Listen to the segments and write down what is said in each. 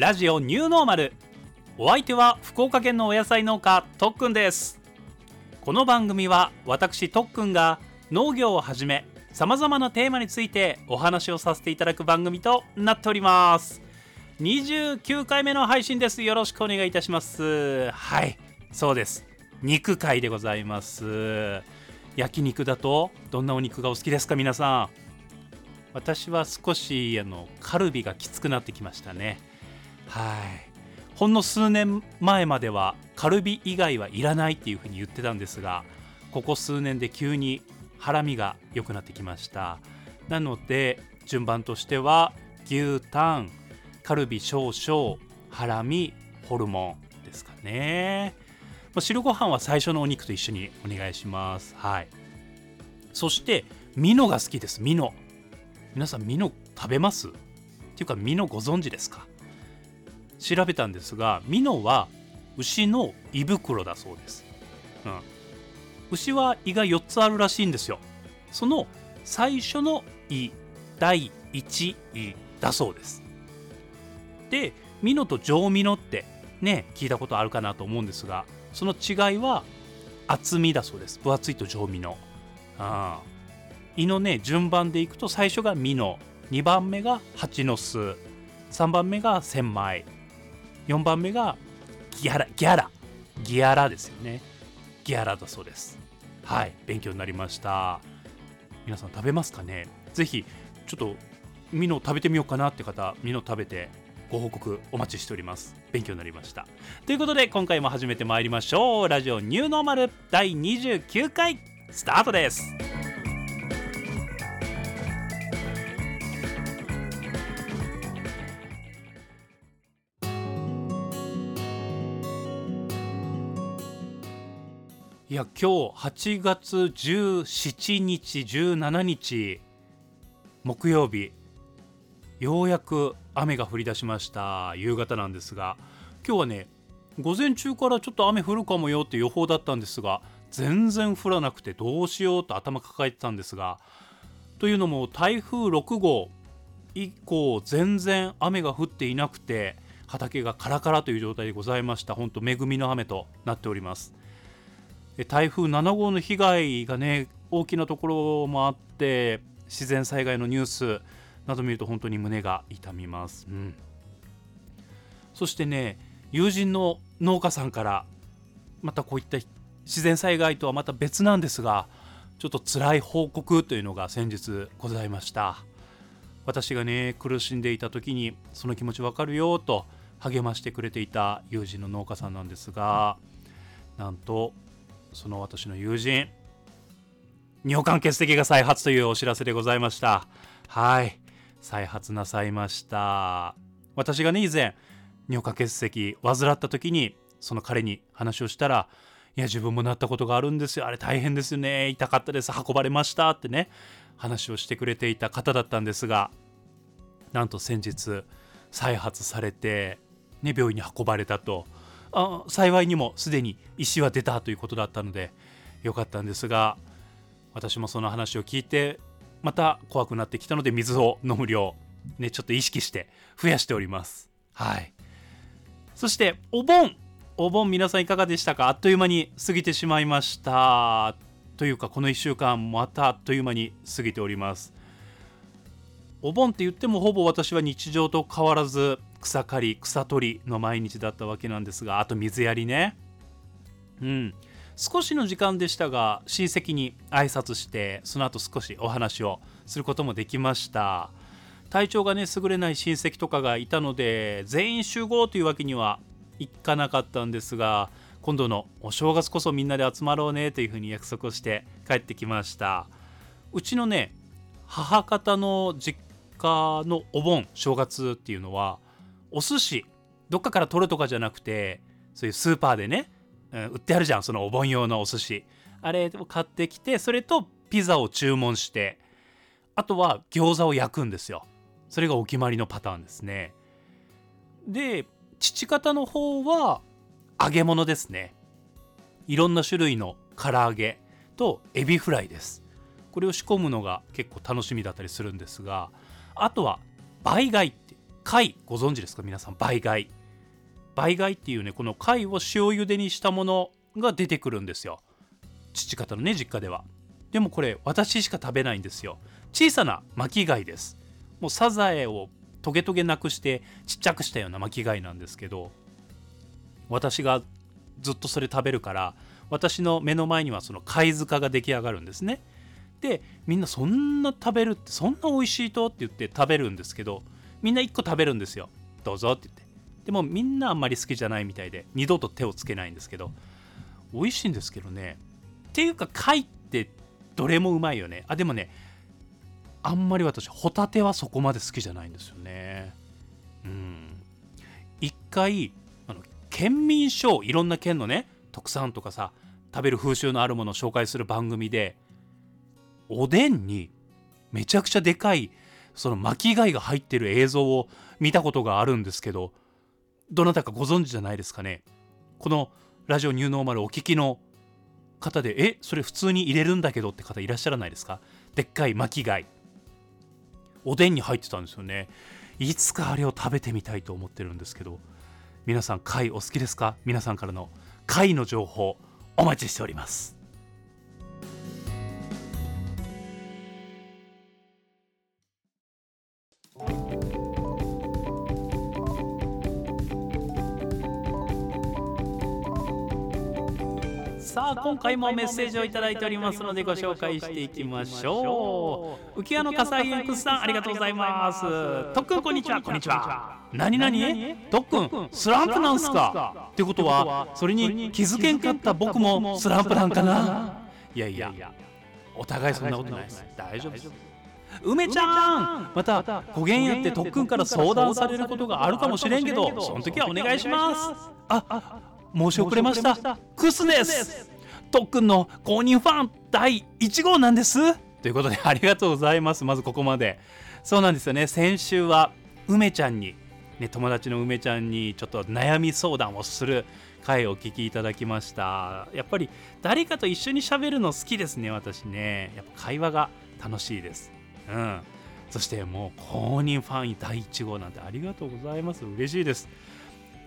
ラジオニューノーマル。お相手は福岡県のお野菜農家とっくんです。この番組は私とっくんが農業をはじめさまざまなテーマについてお話をさせていただく番組となっております。29回目の配信です。よろしくお願いいたします。はい。そうです。肉会でございます。焼肉だとどんなお肉がお好きですか皆さん。私は少しあのカルビがきつくなってきましたね。はい。ほんの数年前まではカルビ以外はいらないっていうふうに言ってたんですがここ数年で急にハラミが良くなってきました。なので順番としては牛タンカルビ少々ハラミホルモンですかね。汁ご飯は最初のお肉と一緒にお願いします。はい。そしてミノが好きです。ミノ。皆さんミノ食べます？っていうかミノご存知ですか？調べたんですがミノは牛の胃袋だそうです、うん、牛は胃が4つあるらしいんですよ。その最初の胃第1位だそうです。でミノと上ミノってね聞いたことあるかなと思うんですがその違いは厚みだそうです。分厚いと上ミノ。あ胃のね順番でいくと最初がミノ2番目が蜂の巣3番目が千枚。4番目がギャラギャラ。ギャラですよね。ギャラだそうです。はい。勉強になりました。皆さん食べますかね？ぜひちょっとミノ食べてみようかなって方ミノ食べてご報告お待ちしております。勉強になりました。ということで今回も始めてまいりましょう。ラジオニューノーマル第29回スタートです。いや今日8月17日17日木曜日ようやく雨が降り出しました。夕方なんですが今日はね午前中からちょっと雨降るかもよって予報だったんですが全然降らなくてどうしようと頭抱えてたんですがというのも台風6号以降全然雨が降っていなくて畑がカラカラという状態でございました。本当恵みの雨となっております。台風7号の被害がね大きなところもあって自然災害のニュースなど見ると本当に胸が痛みます、うん、そしてね友人の農家さんからまたこういった自然災害とはまた別なんですがちょっと辛い報告というのが先日ございました。私がね苦しんでいた時にその気持ちわかるよと励ましてくれていた友人の農家さんなんですがなんとその私の友人尿管結石が再発というお知らせでございました。はい。再発なさいました。私がね以前尿化結石患った時にその彼に話をしたらいや自分もなったことがあるんですよ。あれ大変ですよね。痛かったです。運ばれましたってね話をしてくれていた方だったんですがなんと先日再発されて、ね、病院に運ばれたと。あ幸いにもすでに石は出たということだったのでよかったんですが私もその話を聞いてまた怖くなってきたので水を飲む量、ね、ちょっと意識して増やしております。はい。そして、お盆お盆皆さんいかがでしたか？あっという間に過ぎてしまいました。というか、この1週間またあっという間に過ぎております。お盆って言ってもほぼ私は日常と変わらず草刈り草取りの毎日だったわけなんですがあと水やりね。うん。少しの時間でしたが親戚に挨拶してその後少しお話をすることもできました。体調がね優れない親戚とかがいたので全員集合というわけにはいかなかったんですが今度のお正月こそみんなで集まろうねというふうに約束をして帰ってきました。うちのね母方の実家のお盆正月っていうのはお寿司どっかから取るとかじゃなくてそういうスーパーでねうん売ってあるじゃんそのお盆用のお寿司。あれを買ってきてそれとピザを注文してあとは餃子を焼くんですよ。それがお決まりのパターンですね。で父方の方は揚げ物ですね。いろんな種類の唐揚げとエビフライです。これを仕込むのが結構楽しみだったりするんですがあとは倍貝って貝ご存知ですか？皆さん梅貝。梅貝っていうねこの貝を塩茹でにしたものが出てくるんですよ。父方のね実家では。でもこれ私しか食べないんですよ。小さな巻き貝です。もうサザエをトゲトゲなくしてちっちゃくしたような巻き貝なんですけど私がずっとそれ食べるから私の目の前にはその貝塚が出来上がるんですね。でみんなそんな食べるってそんな美味しいと？って言って食べるんですけどみんな1個食べるんですよ。どうぞって言って。でもみんなあんまり好きじゃないみたいで二度と手をつけないんですけど。美味しいんですけどね。っていうか貝ってどれもうまいよね。あでもねあんまり私ホタテはそこまで好きじゃないんですよね。うん。一回あの県民賞いろんな県のね特産とかさ食べる風習のあるものを紹介する番組でおでんにめちゃくちゃでかいその巻き貝が入ってる映像を見たことがあるんですけどどなたかご存知じゃないですかね？このラジオニューノーマルお聞きの方でえそれ普通に入れるんだけどって方いらっしゃらないですか？でっかい巻貝。おでんに入ってたんですよね。いつかあれを食べてみたいと思ってるんですけど皆さん貝お好きですか？皆さんからの貝の情報お待ちしております。さあ今回もメッセージをいただいておりますのでご紹介していきましょう。浮屋の火災 X さんありがとうございます。とっくんこんにちは。こんにちは。何っくんスランプなんすか？ってことはそれに気づけんかった僕もスランプなんかな？いやいやお互いそんなことないです。大丈夫です。梅ちゃん！またごげんやってとっくんから相談されることがあるかもしれんけどその時はお願いします。あ申し遅れました。クスですとっくんの公認ファン第1号なんです。ということでありがとうございます。まずここまで。そうなんですよね。先週は梅ちゃんに、ね、友達の梅ちゃんにちょっと悩み相談をする回をお聞きいただきました。やっぱり誰かと一緒にしゃべるの好きですね私ね。やっぱ会話が楽しいです。うん。そしてもう公認ファン第1号なんてありがとうございます。嬉しいです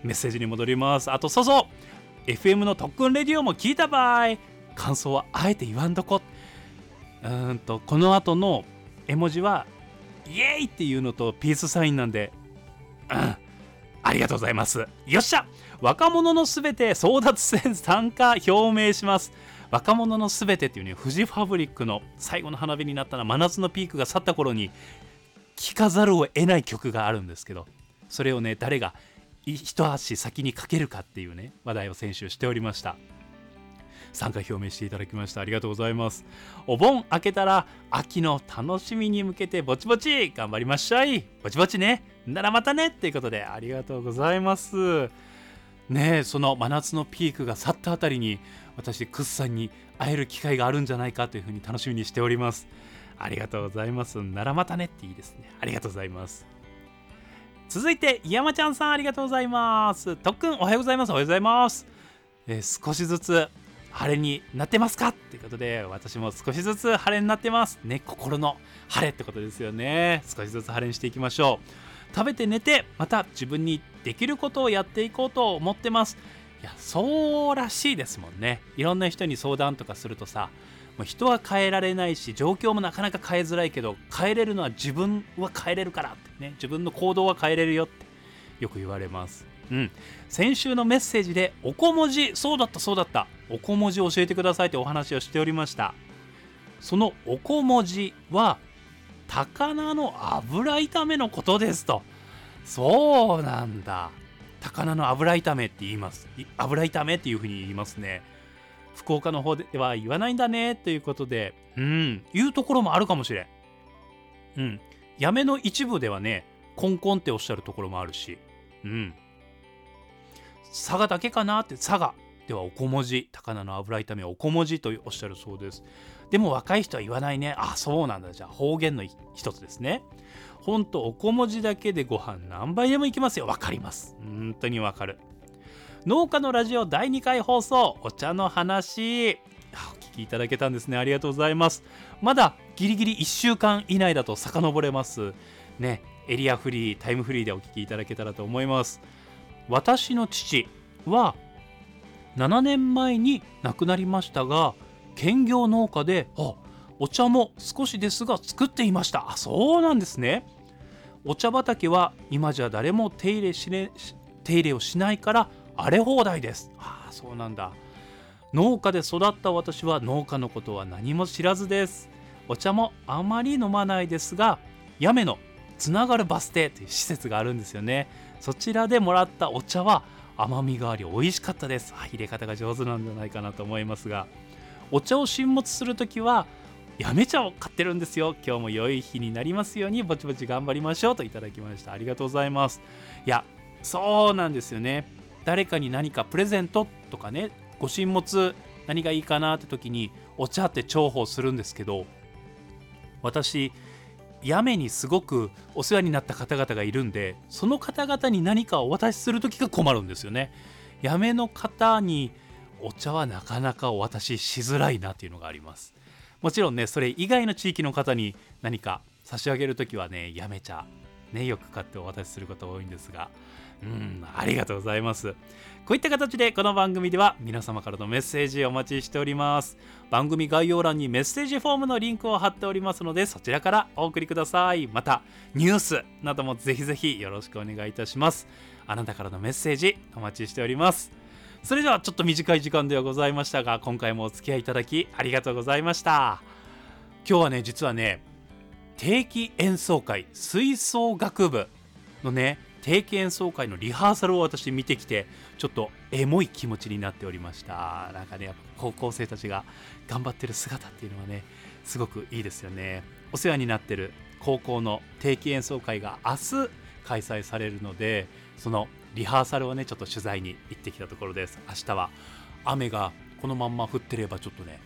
メッセージに戻ります。あとそうそう。FM の特訓レディオも聞いた場合感想はあえて言わんとこ。うんとこの後の絵文字はイエーイっていうのとピースサインなんでうん。ありがとうございます。よっしゃ。若者のすべて争奪戦参加表明します。若者のすべてっていうねフジファブリックの最後の花火になったら真夏のピークが去った頃に聴かざるを得ない曲があるんですけどそれをね誰が一足先にかけるかっていうね話題を先週しておりました。参加表明していただきました。ありがとうございます。お盆明けたら秋の楽しみに向けてぼちぼち頑張りましょい。ぼちぼちね。ならまたねっていうことでありがとうございます。ねえその真夏のピークが去ったあたりに私クッさんに会える機会があるんじゃないかというふうに楽しみにしております。ありがとうございます。ならまたねっていいですね。ありがとうございます。続いて山ちゃんさんありがとうございます。とっくんおはようございます。おはようございます、えー、少しずつ晴れになってますか？っていうことで私も少しずつ晴れになってます。ね心の晴れってことですよね。少しずつ晴れにしていきましょう。食べて寝てまた自分にできることをやっていこうと思ってます。いやそうらしいですもんね。いろんな人に相談とかするとさもう人は変えられないし状況もなかなか変えづらいけど変えれるのは自分は変えれるからってね自分の行動は変えれるよってよく言われます。うん。先週のメッセージでおこ文字そうだったそうだった。おこ文字教えてくださいってお話をしておりました。そのおこ文字は高菜の油炒めのことですと。そうなんだ。高菜の油炒めって言います。油炒めっていうふうに言いますね。福岡の方では言わないんだねということでうん。言うところもあるかもしれん。うん。やめの一部ではねコンコンっておっしゃるところもあるし。うん。佐賀だけかなって佐賀ではお小文字。高菜の油炒めはお小文字とおっしゃるそうです。でも若い人は言わないね。あそうなんだ。じゃあ方言の一つですね。ほんとお小文字だけでご飯何杯でもいきますよ。わかります。本当にわかる。農家のラジオ第2回放送。お茶の話。きいただけたんですね。ありがとうございます。まだギリギリ1週間以内だと遡れます。ねエリアフリータイムフリーでお聞きいただけたらと思います。私の父は7年前に亡くなりましたが兼業農家であお茶も少しですが作っていました。あそうなんですね。お茶畑は今じゃ誰も手入れし、ね、手入れをしないから荒れ放題です。ああそうなんだ。農家で育った私は農家のことは何も知らずです。お茶もあまり飲まないですが八女のつながるバス停という施設があるんですよね。そちらでもらったお茶は甘みがあり美味しかったです。入れ方が上手なんじゃないかなと思いますが。お茶を進物するときはやめ茶を買ってるんですよ。今日も良い日になりますようにぼちぼち頑張りましょうといただきました。ありがとうございます。いやそうなんですよね。誰かに何かプレゼントとかねご神物何がいいかなって時にお茶って重宝するんですけど私八女にすごくお世話になった方々がいるんでその方々に何かお渡しする時が困るんですよね。八女の方にお茶はなかなかお渡ししづらいなっていうのがあります。もちろんねそれ以外の地域の方に何か差し上げる時はね八女茶ねよく買ってお渡しすること多いんですがうんありがとうございます。こういった形でこの番組では皆様からのメッセージお待ちしております。番組概要欄にメッセージフォームのリンクを貼っておりますのでそちらからお送りください。またニュースなどもぜひぜひよろしくお願いいたします。あなたからのメッセージお待ちしております。それではちょっと短い時間ではございましたが今回もお付き合いいただきありがとうございました。今日はね実はね定期演奏会吹奏楽部のね定期演奏会のリハーサルを私見てきてちょっとエモい気持ちになっておりました。なんかねやっぱ高校生たちが頑張ってる姿っていうのはねすごくいいですよね。お世話になってる高校の定期演奏会が明日開催されるのでそのリハーサルをねちょっと取材に行ってきたところです。明日は雨がこのまんま降ってればちょっとね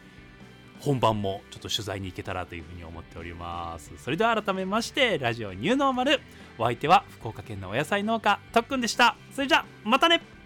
本番もちょっと取材に行けたらというふうに思っております。それでは改めましてラジオニューノーマル。お相手は福岡県のお野菜農家とっくんでした。それじゃまたね。